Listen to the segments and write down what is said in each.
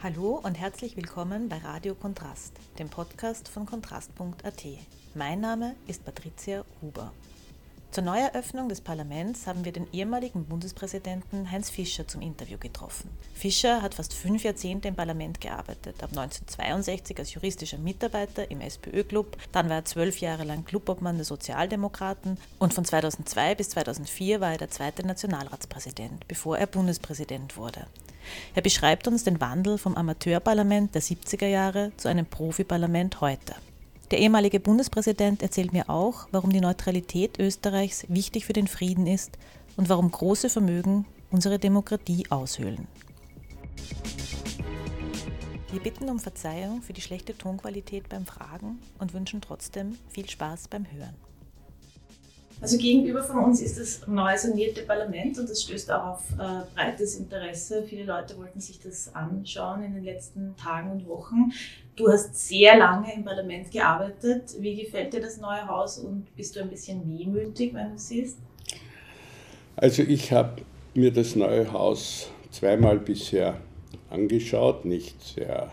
Hallo und herzlich willkommen bei Radio Kontrast, dem Podcast von kontrast.at. Mein Name ist Patricia Huber. Zur Neueröffnung des Parlaments haben wir den ehemaligen Bundespräsidenten Heinz Fischer zum Interview getroffen. Fischer hat fast fünf Jahrzehnte im Parlament gearbeitet, ab 1962 als juristischer Mitarbeiter im SPÖ-Club, dann war er zwölf Jahre lang Clubobmann der Sozialdemokraten und von 2002 bis 2004 war er der zweite Nationalratspräsident, bevor er Bundespräsident wurde. Er beschreibt uns den Wandel vom Amateurparlament der 70er Jahre zu einem Profiparlament heute. Der ehemalige Bundespräsident erzählt mir auch, warum die Neutralität Österreichs wichtig für den Frieden ist und warum große Vermögen unsere Demokratie aushöhlen. Wir bitten um Verzeihung für die schlechte Tonqualität beim Fragen und wünschen trotzdem viel Spaß beim Hören. Also gegenüber von uns ist das neu sanierte Parlament und das stößt auch auf äh, breites Interesse. Viele Leute wollten sich das anschauen in den letzten Tagen und Wochen. Du hast sehr lange im Parlament gearbeitet. Wie gefällt dir das neue Haus und bist du ein bisschen wehmütig, wenn du es siehst? Also ich habe mir das neue Haus zweimal bisher angeschaut, nicht sehr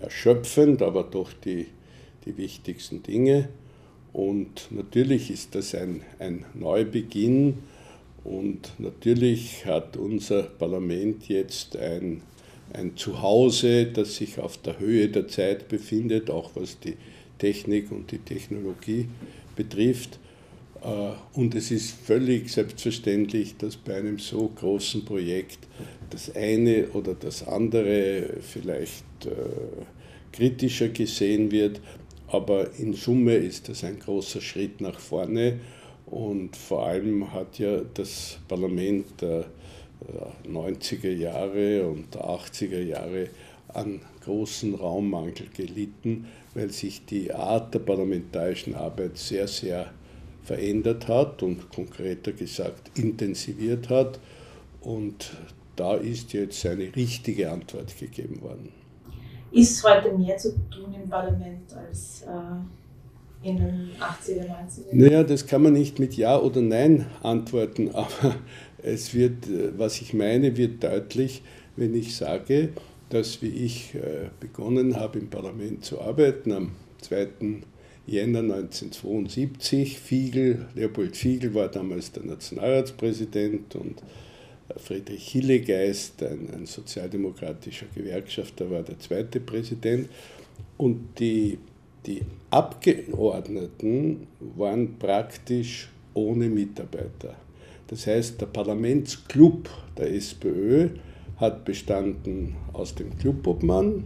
erschöpfend, aber doch die, die wichtigsten Dinge. Und natürlich ist das ein, ein Neubeginn und natürlich hat unser Parlament jetzt ein, ein Zuhause, das sich auf der Höhe der Zeit befindet, auch was die Technik und die Technologie betrifft. Äh, und es ist völlig selbstverständlich, dass bei einem so großen Projekt das eine oder das andere vielleicht äh, kritischer gesehen wird. Aber in Summe ist das ein großer Schritt nach vorne und vor allem hat ja das Parlament der 90er Jahre und der 80er Jahre an großen Raummangel gelitten, weil sich die Art der parlamentarischen Arbeit sehr, sehr verändert hat und konkreter gesagt intensiviert hat. Und da ist jetzt eine richtige Antwort gegeben worden ist heute mehr zu tun im Parlament als äh, in den 80er, 90er Jahren? Naja, das kann man nicht mit Ja oder Nein antworten, aber es wird, was ich meine, wird deutlich, wenn ich sage, dass wie ich äh, begonnen habe im Parlament zu arbeiten am 2. Jänner 1972, Fiegel, Leopold Fiegel war damals der Nationalratspräsident und Friedrich Hillegeist, ein, ein sozialdemokratischer Gewerkschafter, war der zweite Präsident. Und die, die Abgeordneten waren praktisch ohne Mitarbeiter. Das heißt, der Parlamentsclub der SPÖ hat bestanden aus dem Clubobmann,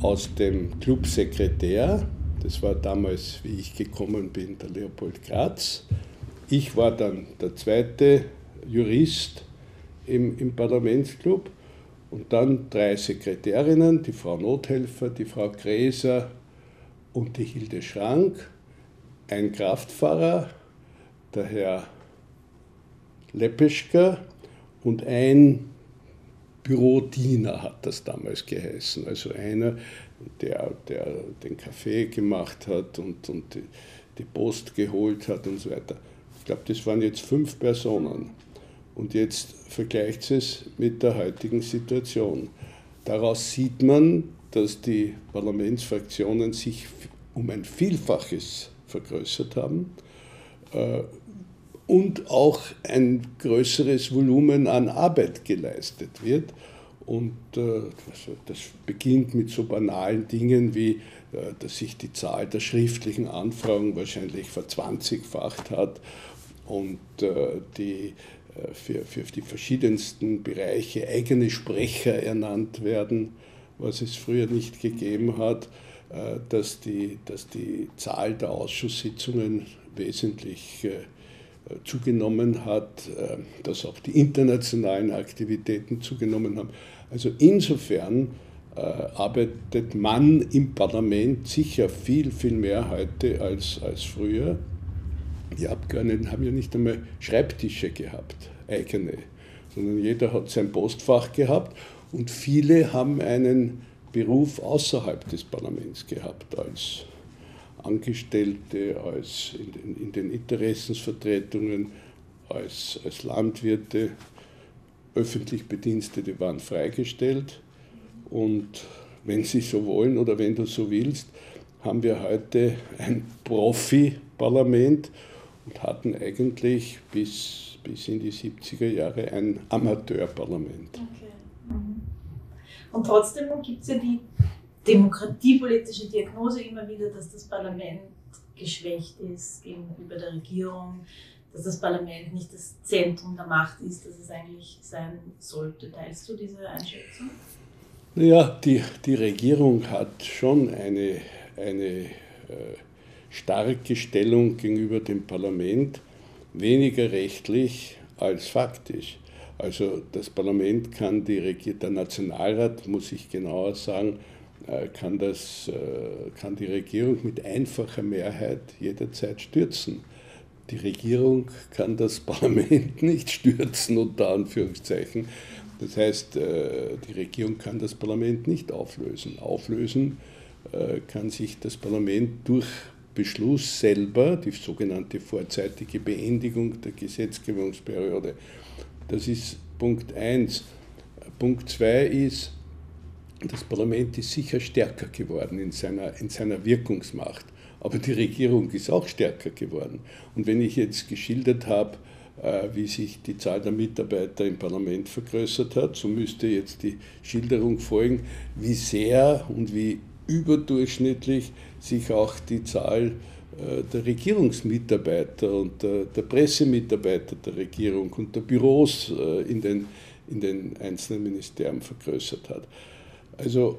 aus dem Clubsekretär, das war damals, wie ich gekommen bin, der Leopold Graz. Ich war dann der zweite Jurist im, im Parlamentsclub und dann drei Sekretärinnen, die Frau Nothelfer, die Frau Gräser und die Hilde Schrank, ein Kraftfahrer, der Herr Lepeschka und ein Bürodiener hat das damals geheißen. Also einer, der, der den Kaffee gemacht hat und, und die, die Post geholt hat und so weiter. Ich glaube, das waren jetzt fünf Personen. Und jetzt vergleicht es mit der heutigen Situation. Daraus sieht man, dass die Parlamentsfraktionen sich um ein Vielfaches vergrößert haben äh, und auch ein größeres Volumen an Arbeit geleistet wird. Und äh, das beginnt mit so banalen Dingen wie, äh, dass sich die Zahl der schriftlichen Anfragen wahrscheinlich verzwanzigfacht hat und die äh, für, für die verschiedensten Bereiche eigene Sprecher ernannt werden, was es früher nicht gegeben hat, äh, dass die, dass die Zahl der Ausschusssitzungen wesentlich äh, zugenommen hat, dass auch die internationalen Aktivitäten zugenommen haben. Also insofern arbeitet man im Parlament sicher viel, viel mehr heute als, als früher. Die Abgeordneten haben ja nicht einmal Schreibtische gehabt, eigene, sondern jeder hat sein Postfach gehabt und viele haben einen Beruf außerhalb des Parlaments gehabt, als Angestellte, als in den, in den Interessensvertretungen, als, als Landwirte, öffentlich Bedienstete waren freigestellt Und wenn Sie so wollen oder wenn du so willst, haben wir heute ein Profi-Parlament und hatten eigentlich bis, bis in die 70er Jahre ein Amateurparlament. Okay. Mhm. Und trotzdem gibt es ja die demokratiepolitische Diagnose immer wieder, dass das Parlament geschwächt ist gegenüber der Regierung, dass das Parlament nicht das Zentrum der Macht ist, das es eigentlich sein sollte. Teilst du diese Einschätzung? Naja, die, die Regierung hat schon eine, eine äh, starke Stellung gegenüber dem Parlament, weniger rechtlich als faktisch. Also das Parlament kann die Regierung, der Nationalrat, muss ich genauer sagen, äh, kann, das, äh, kann die Regierung mit einfacher Mehrheit jederzeit stürzen. Die Regierung kann das Parlament nicht stürzen, unter Anführungszeichen. Das heißt, äh, die Regierung kann das Parlament nicht auflösen. Auflösen kann sich das Parlament durch Beschluss selber, die sogenannte vorzeitige Beendigung der Gesetzgebungsperiode. Das ist Punkt 1. Punkt 2 ist, das Parlament ist sicher stärker geworden in seiner, in seiner Wirkungsmacht, aber die Regierung ist auch stärker geworden. Und wenn ich jetzt geschildert habe, äh, wie sich die Zahl der Mitarbeiter im Parlament vergrößert hat, so müsste jetzt die Schilderung folgen, wie sehr und wie überdurchschnittlich sich auch die Zahl äh, der Regierungsmitarbeiter und der, Pressemitarbeiter der Regierung und der Büros äh, in den, in den einzelnen Ministerien vergrößert hat. Also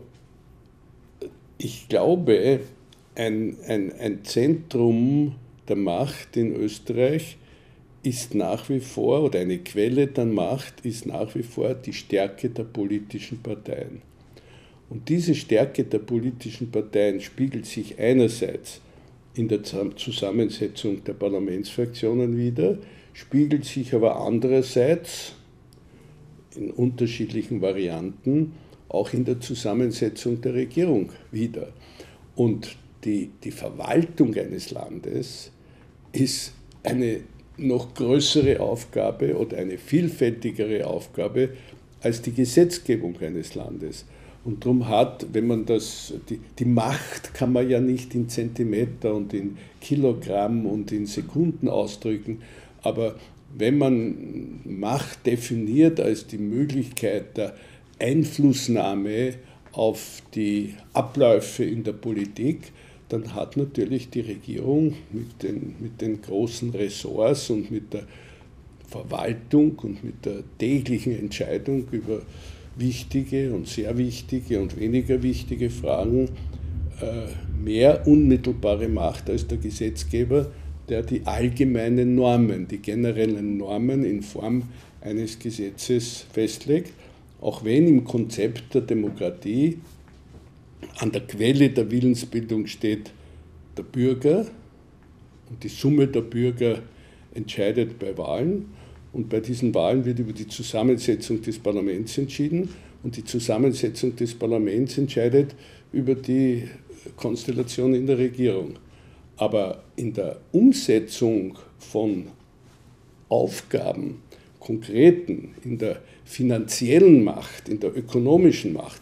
ich glaube, ein, ein, ein Zentrum der Macht in Österreich ist nach wie vor, oder eine Quelle der Macht ist nach wie vor die Stärke der politischen Parteien. Und diese Stärke der politischen Parteien spiegelt sich einerseits in der Zusammensetzung der Parlamentsfraktionen wider, spiegelt sich aber andererseits in unterschiedlichen Varianten auch in der Zusammensetzung der Regierung wieder. Und die, die Verwaltung eines Landes ist eine noch größere Aufgabe oder eine vielfältigere Aufgabe als die Gesetzgebung eines Landes. Und darum hat, wenn man das, die, die Macht kann man ja nicht in Zentimeter und in Kilogramm und in Sekunden ausdrücken, aber wenn man Macht definiert als die Möglichkeit der Einflussnahme auf die Abläufe in der Politik, dann hat natürlich die Regierung mit den, mit den großen Ressorts und mit der Verwaltung und mit der täglichen Entscheidung über wichtige und sehr wichtige und weniger wichtige Fragen äh, mehr unmittelbare Macht als der Gesetzgeber, der die allgemeinen Normen, die generellen Normen in Form eines Gesetzes festlegt auch wenn im Konzept der Demokratie an der Quelle der Willensbildung steht der Bürger und die Summe der Bürger entscheidet bei Wahlen und bei diesen Wahlen wird über die Zusammensetzung des Parlaments entschieden und die Zusammensetzung des Parlaments entscheidet über die Konstellation in der Regierung. Aber in der Umsetzung von Aufgaben, konkreten, in der finanziellen Macht, in der ökonomischen Macht,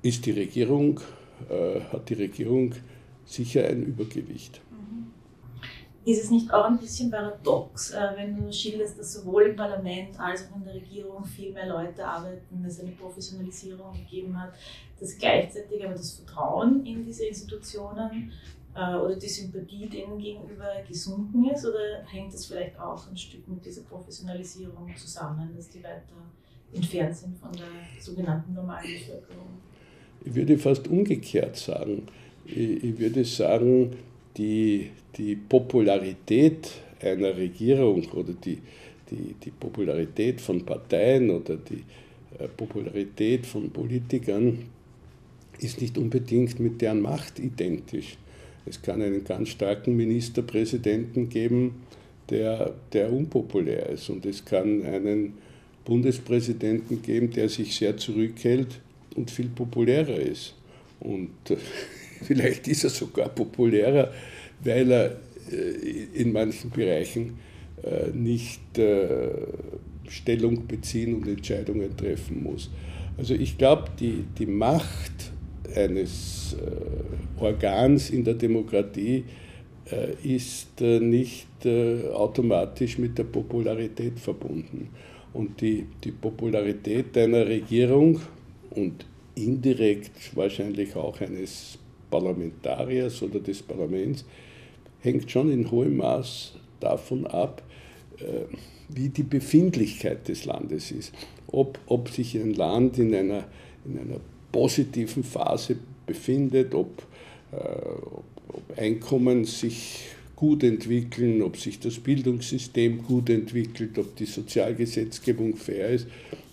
ist die Regierung, äh, hat die Regierung sicher ein Übergewicht. Ist es nicht auch ein bisschen paradox, äh, wenn du schilderst, dass sowohl im Parlament als auch in der Regierung viel mehr Leute arbeiten, es eine Professionalisierung gegeben hat, dass gleichzeitig aber das Vertrauen in diese Institutionen äh, oder die Sympathie denen gegenüber gesunken ist? Oder hängt das vielleicht auch ein Stück mit dieser Professionalisierung zusammen, dass die weiter entfernt sind von der sogenannten normalen Bevölkerung? Ich würde fast umgekehrt sagen. Ich würde sagen, die, die Popularität einer Regierung oder die, die, die Popularität von Parteien oder die äh, Popularität von Politikern ist nicht unbedingt mit deren Macht identisch. Es kann einen ganz starken Ministerpräsidenten geben, der, der unpopulär ist. Und es kann einen Bundespräsidenten geben, der sich sehr zurückhält und viel populärer ist. Und äh, vielleicht ist er sogar populärer, weil er äh, in manchen Bereichen äh, nicht Stellung beziehen und Entscheidungen treffen muss. Also ich glaube, die, die Macht eines äh, Organs in der Demokratie äh, ist äh, nicht äh, automatisch mit der Popularität verbunden. Und die, die Popularität einer Regierung und indirekt wahrscheinlich auch eines Parlamentariers oder des Parlaments hängt schon in hohem Maß davon ab, äh, wie die Befindlichkeit des Landes ist. Ob, ob sich ein Land in einer, in einer positiven Phase befindet, ob, äh, ob, ob Einkommen sich gut entwickeln, ob sich das Bildungssystem gut entwickelt, ob die Sozialgesetzgebung fair ist.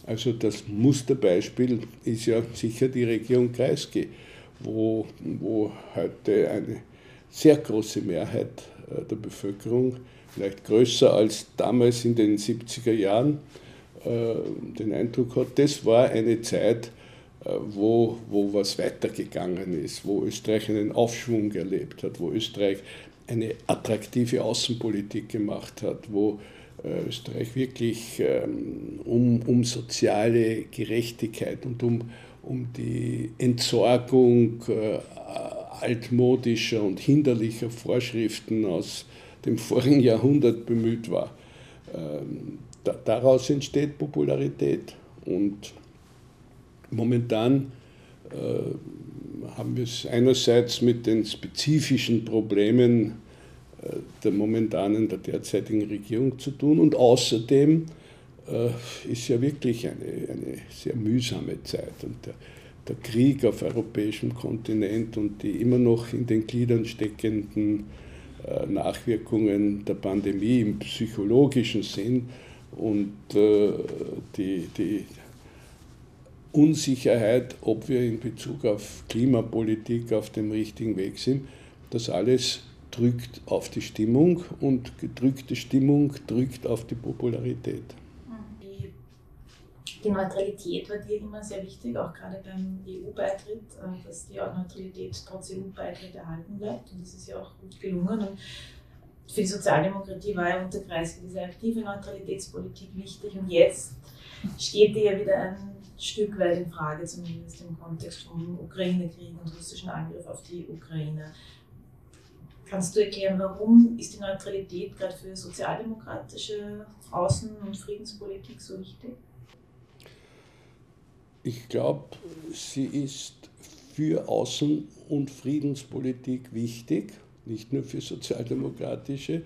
Also das Musterbeispiel ist ja sicher die Region Kreisky, wo, wo heute eine sehr große Mehrheit äh, der Bevölkerung, vielleicht größer als damals in den 70er Jahren, äh, den Eindruck hat, das war eine Zeit, äh, wo, wo was weitergegangen ist, wo Österreich einen Aufschwung erlebt hat, wo Österreich eine attraktive Außenpolitik gemacht hat, wo Österreich wirklich ähm, um, um soziale Gerechtigkeit und um, um die Entsorgung altmodischer und hinderlicher Vorschriften aus dem vorigen Jahrhundert bemüht war. Ähm, daraus entsteht Popularität und momentan äh, haben wir es einerseits mit den spezifischen Problemen äh, der momentanen, der derzeitigen Regierung zu tun und außerdem äh, ist ja wirklich eine, eine sehr mühsame Zeit. Und der, der Krieg auf europäischem Kontinent und die immer noch in den Gliedern steckenden äh, Nachwirkungen der Pandemie im psychologischen Sinn und äh, die, die Unsicherheit, ob wir in Bezug auf Klimapolitik auf dem richtigen Weg sind, das alles drückt auf die Stimmung und gedrückte Stimmung drückt auf die Popularität die Neutralität war dir immer sehr wichtig, auch gerade beim EU-Beitritt, äh, dass die Neutralität trotz EU-Beitritt erhalten bleibt. Und das ist ja auch gut gelungen. Und für die Sozialdemokratie war ja unter Kreis diese aktive Neutralitätspolitik wichtig. Und jetzt steht die ja wieder ein Stück weit in Frage, zumindest im Kontext vom Ukraine-Krieg und russischen Angriff auf die Ukraine. Kannst du erklären, warum ist die Neutralität gerade für sozialdemokratische Außen- und Friedenspolitik so wichtig? Ich glaube, sie ist für Außen- und Friedenspolitik wichtig, nicht nur für sozialdemokratische,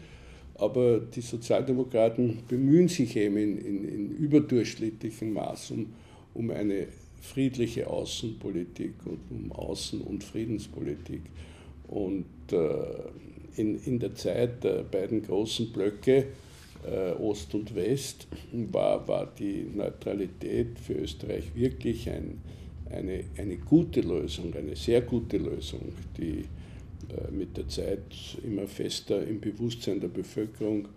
aber die Sozialdemokraten bemühen sich eben in, in, in überdurchschnittlichem Maß um, um eine friedliche Außenpolitik und um Außen- und Friedenspolitik. Und äh, in, in der Zeit der beiden großen Blöcke Ost und West, war, war die Neutralität für Österreich wirklich ein, eine, eine gute Lösung, eine sehr gute Lösung, die äh, mit der Zeit immer fester im Bewusstsein der Bevölkerung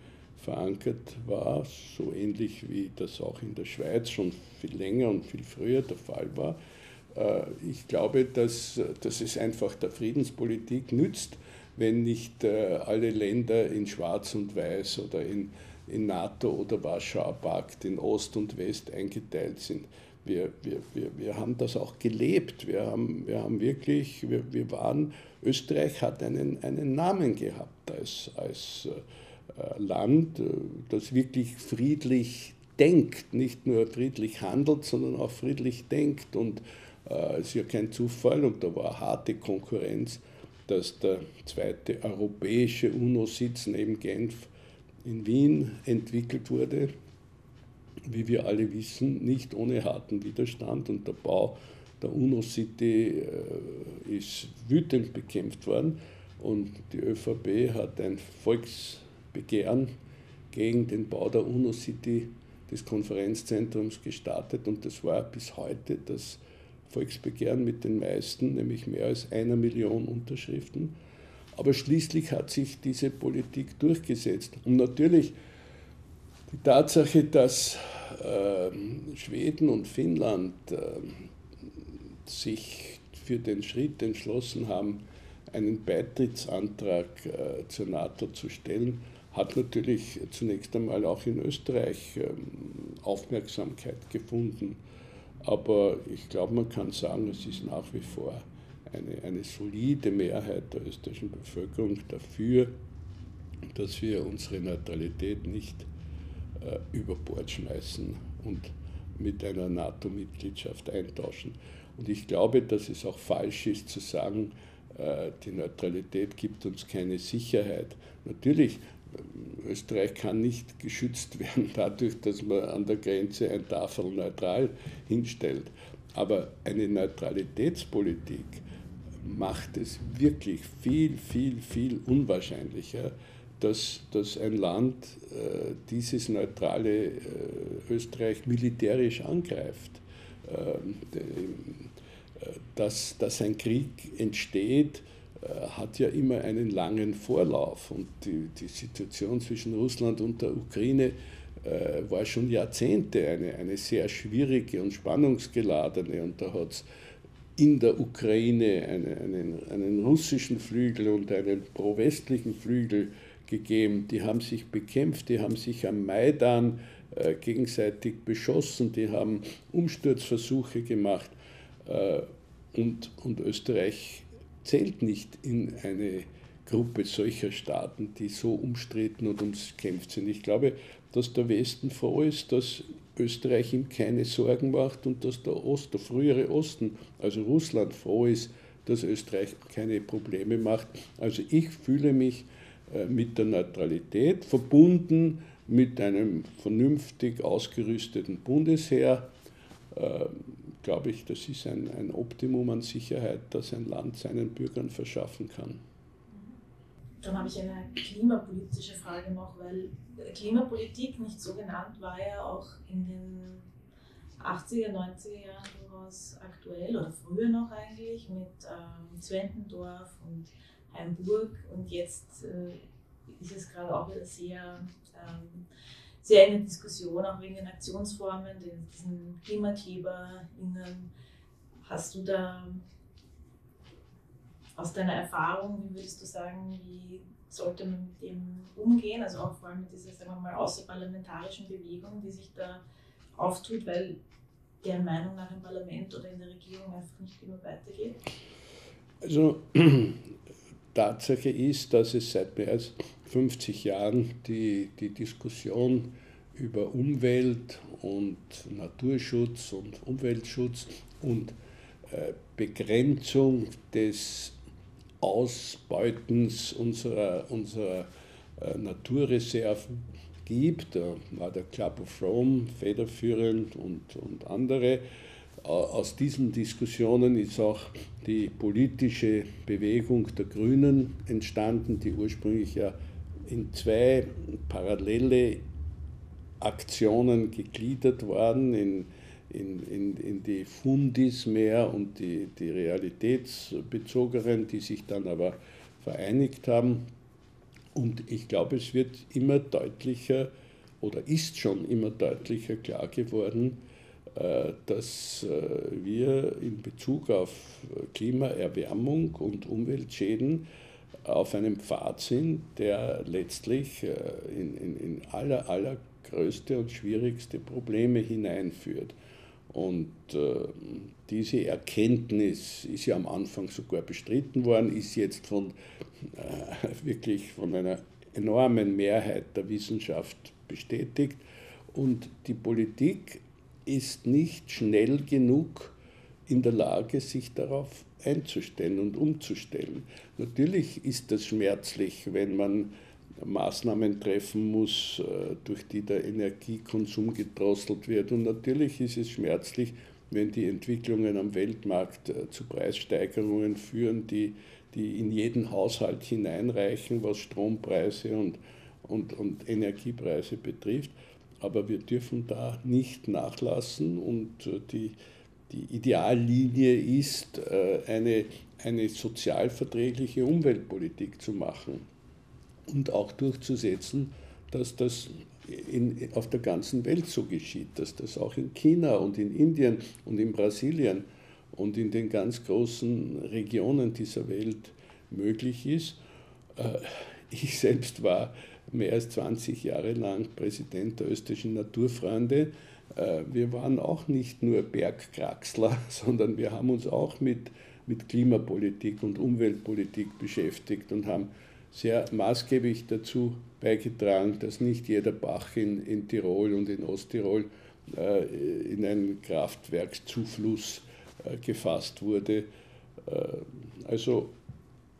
verankert war, so ähnlich wie das auch in der Schweiz schon viel länger und viel früher der Fall war. Äh, ich glaube, dass, dass es einfach der Friedenspolitik nützt, wenn nicht alle Länder in Schwarz und Weiß oder in in NATO oder Warschauer Pakt in Ost und West eingeteilt sind. Wir, wir, wir, wir haben das auch gelebt. Wir haben, wir haben wirklich, wir, wir waren, Österreich hat einen, einen Namen gehabt als, als äh, Land, äh, das wirklich friedlich denkt, nicht nur friedlich handelt, sondern auch friedlich denkt. Und äh, es ist ja kein Zufall und da war harte Konkurrenz, dass der zweite europäische UNO-Sitz neben Genf in Wien entwickelt wurde, wie wir alle wissen, nicht ohne harten Widerstand. Und der Bau der UNO-City äh, ist wütend bekämpft worden. Und die ÖVP hat ein Volksbegehren gegen den Bau der UNO-City des Konferenzzentrums gestartet. Und das war bis heute das Volksbegehren mit den meisten, nämlich mehr als einer Million Unterschriften. Aber schließlich hat sich diese Politik durchgesetzt. Und natürlich die Tatsache, dass äh, Schweden und Finnland äh, sich für den Schritt entschlossen haben, einen Beitrittsantrag äh, zur NATO zu stellen, hat natürlich zunächst einmal auch in Österreich ähm, Aufmerksamkeit gefunden. Aber ich glaube, man kann sagen, es ist nach wie vor eine, eine solide Mehrheit der österreichischen Bevölkerung dafür, dass wir unsere Neutralität nicht äh, über Bord schmeißen und mit einer NATO-Mitgliedschaft eintauschen. Und ich glaube, dass es auch falsch ist zu sagen, äh, die Neutralität gibt uns keine Sicherheit. Natürlich, äh, Österreich kann nicht geschützt werden dadurch, dass man an der Grenze ein Tafel neutral hinstellt. Aber eine Neutralitätspolitik macht es wirklich viel, viel, viel unwahrscheinlicher, dass, dass ein Land äh, dieses neutrale äh, Österreich militärisch angreift. Ähm, äh, dass, dass ein Krieg entsteht, äh, hat ja immer einen langen Vorlauf. Und die, die Situation zwischen Russland und der Ukraine äh, war schon Jahrzehnte eine, eine sehr schwierige und spannungsgeladene. Und da hat es in der Ukraine eine, einen, einen russischen Flügel und einen pro-westlichen Flügel gegeben. Die haben sich bekämpft, die haben sich am Maidan äh, gegenseitig beschossen, die haben Umsturzversuche gemacht. Äh, und, und Österreich zählt nicht in eine Gruppe solcher Staaten, die so umstritten und umkämpft sind. Ich glaube, dass der Westen froh ist, dass Österreich ihm keine Sorgen macht und dass der Ost, der frühere Osten, also Russland, froh ist, dass Österreich keine Probleme macht. Also ich fühle mich äh, mit der Neutralität verbunden mit einem vernünftig ausgerüsteten Bundesheer. Ähm, glaube ich, das ist ein, ein Optimum an Sicherheit, das ein Land seinen Bürgern verschaffen kann. Dann habe ich eine klimapolitische Frage noch, weil Klimapolitik nicht so genannt war ja auch in den 80er, 90er Jahren durchaus aktuell oder früher noch eigentlich mit ähm, Zwentendorf und Heimburg und jetzt äh, ist es gerade auch wieder sehr ähm, sehr in der Diskussion, auch wegen den Aktionsformen, den, diesen KlimakleberInnen. Hast du da aus deiner Erfahrung, wie würdest du sagen, wie sollte man mit dem umgehen? Also auch vor allem mit dieser, sagen wir mal, außerparlamentarischen Bewegung, die sich da auftut, weil deren Meinung nach im Parlament oder in der Regierung einfach nicht immer weitergeht? Also Tatsache ist, dass es seit mehr als 50 Jahren die, die Diskussion über Umwelt und Naturschutz und Umweltschutz und äh, Begrenzung des Ausbeutens unserer, unserer äh, Naturreserven gibt. Da war der Club of Rome federführend und, und andere aus diesen Diskussionen ist auch die politische Bewegung der Grünen entstanden, die ursprünglich ja in zwei parallele Aktionen gegliedert waren, in, in, in, in die Fundis mehr und die, die Realitätsbezogeren, die sich dann aber vereinigt haben. Und ich glaube, es wird immer deutlicher oder ist schon immer deutlicher klar geworden, äh, dass äh, wir in Bezug auf Klimaerwärmung und Umweltschäden auf einem Pfad sind, der letztlich äh, in, in, in aller, allergrößte und schwierigste Probleme hineinführt. Und äh, diese Erkenntnis ist ja am Anfang sogar bestritten worden, ist jetzt von äh, wirklich von einer enormen Mehrheit der Wissenschaft bestätigt. Und die Politik ist nicht schnell genug in der Lage, sich darauf einzustellen und umzustellen. Natürlich ist das schmerzlich, wenn man Maßnahmen treffen muss, äh, durch die der Energiekonsum gedrosselt wird. Und natürlich ist es schmerzlich, wenn die Entwicklungen am Weltmarkt äh, zu Preissteigerungen führen, die, die in jeden Haushalt hineinreichen, was Strompreise und, und, und Energiepreise betrifft. Aber wir dürfen da nicht nachlassen und äh, die, die Ideallinie ist, eine, eine sozialverträgliche Umweltpolitik zu machen und auch durchzusetzen, dass das in, auf der ganzen Welt so geschieht, dass das auch in China und in Indien und in Brasilien und in den ganz großen Regionen dieser Welt möglich ist. Äh, ich selbst war mehr als 20 Jahre lang Präsident der österreichischen Naturfreunde. äh, wir waren auch nicht nur Bergkraxler, sondern wir haben uns auch mit, mit Klimapolitik und Umweltpolitik beschäftigt und haben sehr maßgeblich dazu beigetragen, dass nicht jeder Bach in, in Tirol und in Osttirol äh, in einen Kraftwerkszufluss äh, gefasst wurde. Äh, also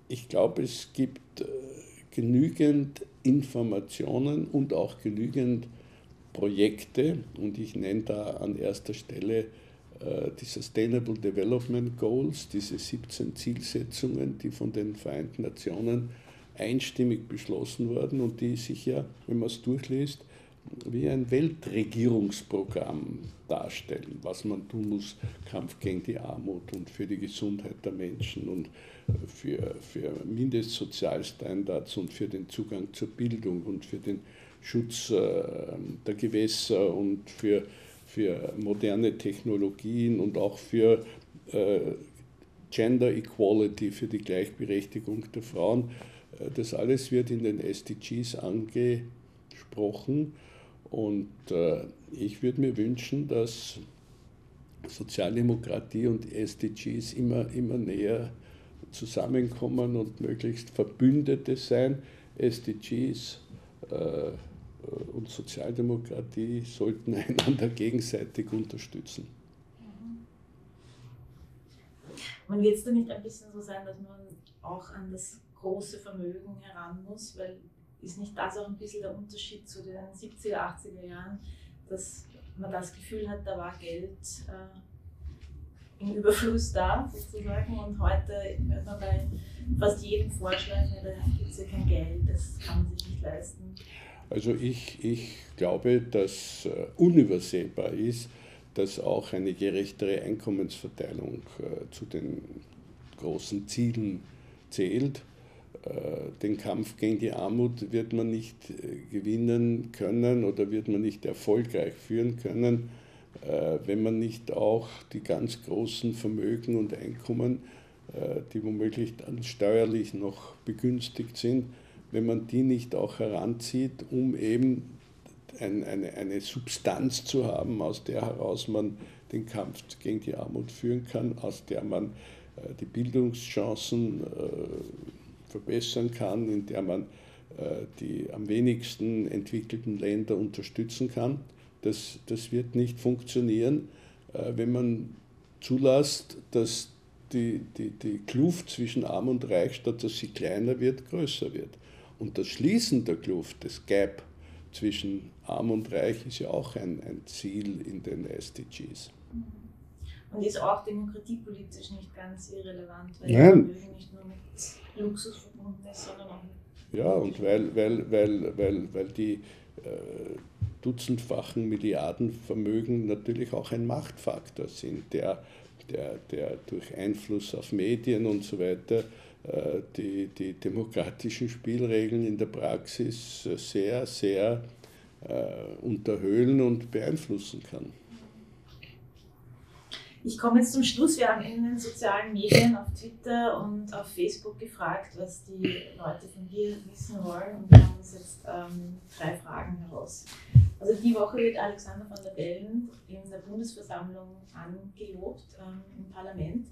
ich glaube, es gibt äh, genügend Informationen und auch genügend Projekte und ich nenne da an erster Stelle äh, die Sustainable Development Goals, diese 17 Zielsetzungen, die von den Vereinten Nationen einstimmig beschlossen wurden und die sich ja, wenn man es durchliest, wie ein Weltregierungsprogramm darstellen, was man tun muss, Kampf gegen die Armut und für die Gesundheit der Menschen und für, für Mindestsozialstandards und für den Zugang zur Bildung und für den Schutz äh, der Gewässer und für, für moderne Technologien und auch für äh, Gender Equality, für die Gleichberechtigung der Frauen. Äh, das alles wird in den SDGs angesprochen und ich würde mir wünschen, dass Sozialdemokratie und SDGs immer, immer näher zusammenkommen und möglichst Verbündete sein. SDGs äh, und Sozialdemokratie sollten einander gegenseitig unterstützen. Und wird es da nicht ein bisschen so sein, dass man auch an das große Vermögen heran muss? Weil ist nicht das auch ein bisschen der Unterschied zu den 70er, 80er Jahren, dass man das Gefühl hat, da war Geld äh, im Überfluss da sozusagen und heute hört man bei fast jedem Vorschlag, da gibt es ja kein Geld, das kann man sich nicht leisten. Also ich, ich glaube, dass äh, unübersehbar ist, dass auch eine gerechtere Einkommensverteilung äh, zu den großen Zielen zählt. Äh, den Kampf gegen die Armut wird man nicht gewinnen können oder wird man nicht erfolgreich führen können, wenn man nicht auch die ganz großen Vermögen und Einkommen, die womöglich dann steuerlich noch begünstigt sind, wenn man die nicht auch heranzieht, um eben ein, eine, eine Substanz zu haben, aus der heraus man den Kampf gegen die Armut führen kann, aus der man äh, die Bildungschancen äh, verbessern kann, in der man äh, die am wenigsten entwickelten Länder unterstützen kann. Das, das wird nicht funktionieren, äh, wenn man zulässt, dass die, die, die Kluft zwischen Arm und Reich, statt dass sie kleiner wird, größer wird. Und das Schließen der Kluft, das Gap zwischen Arm und Reich, ist ja auch ein, ein Ziel in den SDGs. Und ist auch demokratiepolitisch nicht ganz irrelevant, weil Nein. nicht nur mit Luxus verbunden ist, sondern auch mit. Ja, und weil, weil, weil, weil, weil die äh, dutzendfachen Milliardenvermögen natürlich auch ein Machtfaktor sind, der, der, der durch Einfluss auf Medien und so weiter äh, die, die demokratischen Spielregeln in der Praxis sehr, sehr äh, unterhöhlen und beeinflussen kann. Ich komme jetzt zum Schluss. Wir haben in den sozialen Medien auf Twitter und auf Facebook gefragt, was die Leute von dir wissen wollen. Und wir haben uns jetzt ähm, drei Fragen heraus. Also die Woche wird Alexander van der Bellen in der Bundesversammlung angelobt ähm, im Parlament.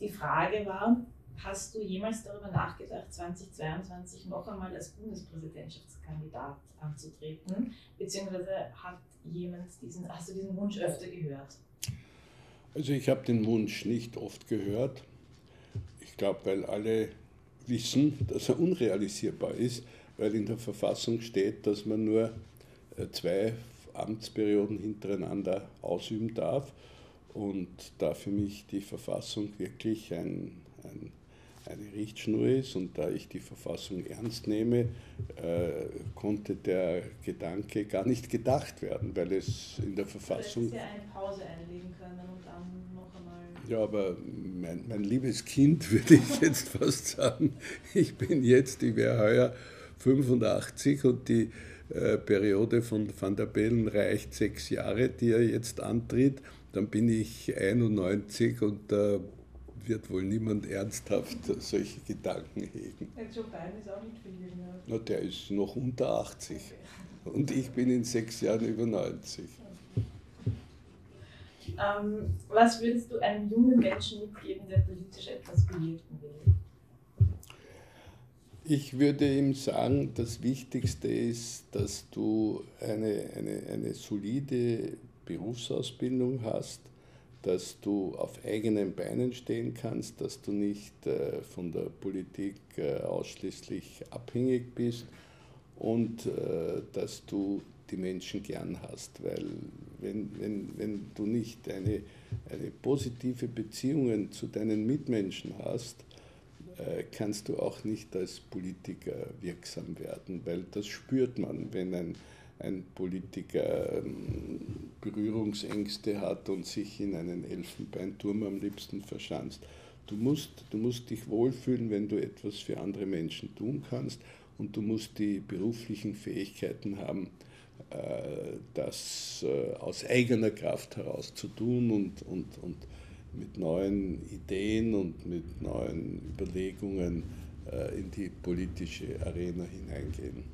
Die Frage war, Hast du jemals darüber nachgedacht, 2022 noch einmal als Bundespräsidentschaftskandidat anzutreten? Beziehungsweise hat jemand diesen, hast du diesen Wunsch öfter gehört? Also ich habe den Wunsch nicht oft gehört. Ich glaube, weil alle wissen, dass er unrealisierbar ist, weil in der Verfassung steht, dass man nur äh, zwei Amtsperioden hintereinander ausüben darf. Und da für mich die Verfassung wirklich ein, ein eine Richtschnur ist und da ich die Verfassung ernst nehme, äh, konnte der Gedanke gar nicht gedacht werden, weil es in der Verfassung. Du ja eine Pause einlegen können und dann noch einmal. Ja, aber mein, mein liebes Kind, würde ich jetzt fast sagen, ich bin jetzt, ich wäre heuer 85 und die äh, Periode von Van der Bellen reicht sechs Jahre, die er jetzt antritt. Dann bin ich 91 und äh, wird wohl niemand ernsthaft solche Gedanken hegen. Der Joe Biden ist auch nicht viel jünger. Na, der ist noch unter 80. Okay. Und ich bin in sechs Jahren über 90. Ähm, was würdest du einem jungen Menschen mitgeben, der politisch etwas bewirken will? Ich würde ihm sagen, das Wichtigste ist, dass du eine, eine, eine solide Berufsausbildung hast, dass du auf eigenen Beinen stehen kannst, dass du nicht äh, von der Politik äh, ausschließlich abhängig bist und äh, dass du die Menschen gern hast, weil wenn, wenn, wenn du nicht eine, eine positive Beziehung zu deinen Mitmenschen hast, kannst du auch nicht als Politiker wirksam werden, weil das spürt man, wenn ein, ein Politiker ähm, Berührungsängste hat und sich in einen Elfenbeinturm am liebsten verschanzt. Du musst, du musst dich wohlfühlen, wenn du etwas für andere Menschen tun kannst und du musst die beruflichen Fähigkeiten haben, äh, das äh, aus eigener Kraft heraus zu tun und, und, und mit neuen Ideen und mit neuen Überlegungen äh, in die politische Arena hineingehen.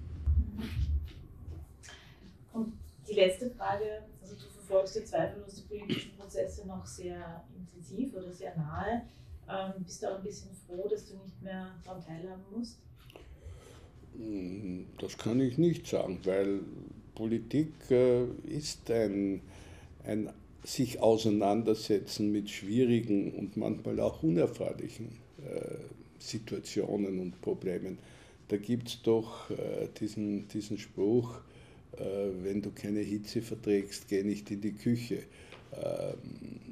Und die letzte Frage, also du verfolgst ja zweifellos die politischen Prozesse noch sehr intensiv oder sehr nahe. Ähm, bist du auch ein bisschen froh, dass du nicht mehr daran teilhaben musst? Hm, das kann ich nicht sagen, weil Politik äh, ist ein, ein sich auseinandersetzen mit schwierigen und manchmal auch unerfreulichen äh, Situationen und Problemen. Da gibt es doch äh, diesen, diesen Spruch, wenn du keine Hitze verträgst, geh nicht in die Küche. Ähm,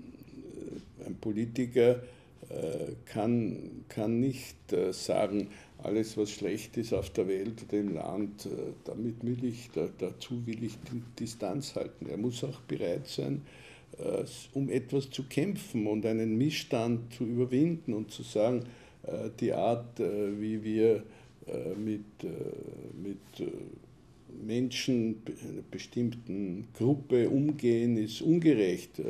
ein Politiker äh, kann, kann nicht äh, sagen, alles, was schlecht ist auf der Welt oder im Land, äh, damit will ich, dazu will ich Distanz halten. Er muss auch bereit sein, äh, um etwas zu kämpfen und einen Missstand zu überwinden und zu sagen, äh, die Art, wie wir mit, mit Menschen einer bestimmten Gruppe umgehen, ist ungerecht.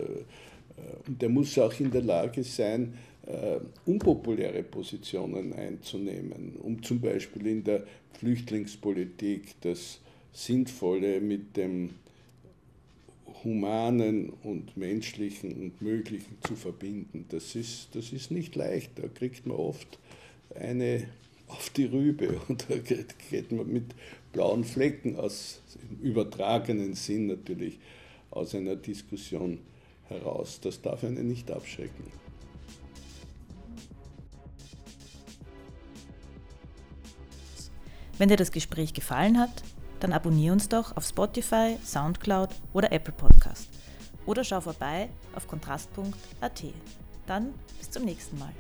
Und er muss auch in der Lage sein, unpopuläre Positionen einzunehmen, um zum Beispiel in der Flüchtlingspolitik das Sinnvolle mit dem Humanen und Menschlichen und Möglichen zu verbinden. Das ist, das ist nicht leicht. Da kriegt man oft eine auf die Rübe und da geht man mit blauen Flecken aus, im übertragenen Sinn natürlich, aus einer Diskussion heraus. Das darf einen nicht abschrecken. Wenn dir das Gespräch gefallen hat, dann abonniere uns doch auf Spotify, Soundcloud oder Apple Podcast. Oder schau vorbei auf kontrast.at. Dann bis zum nächsten Mal.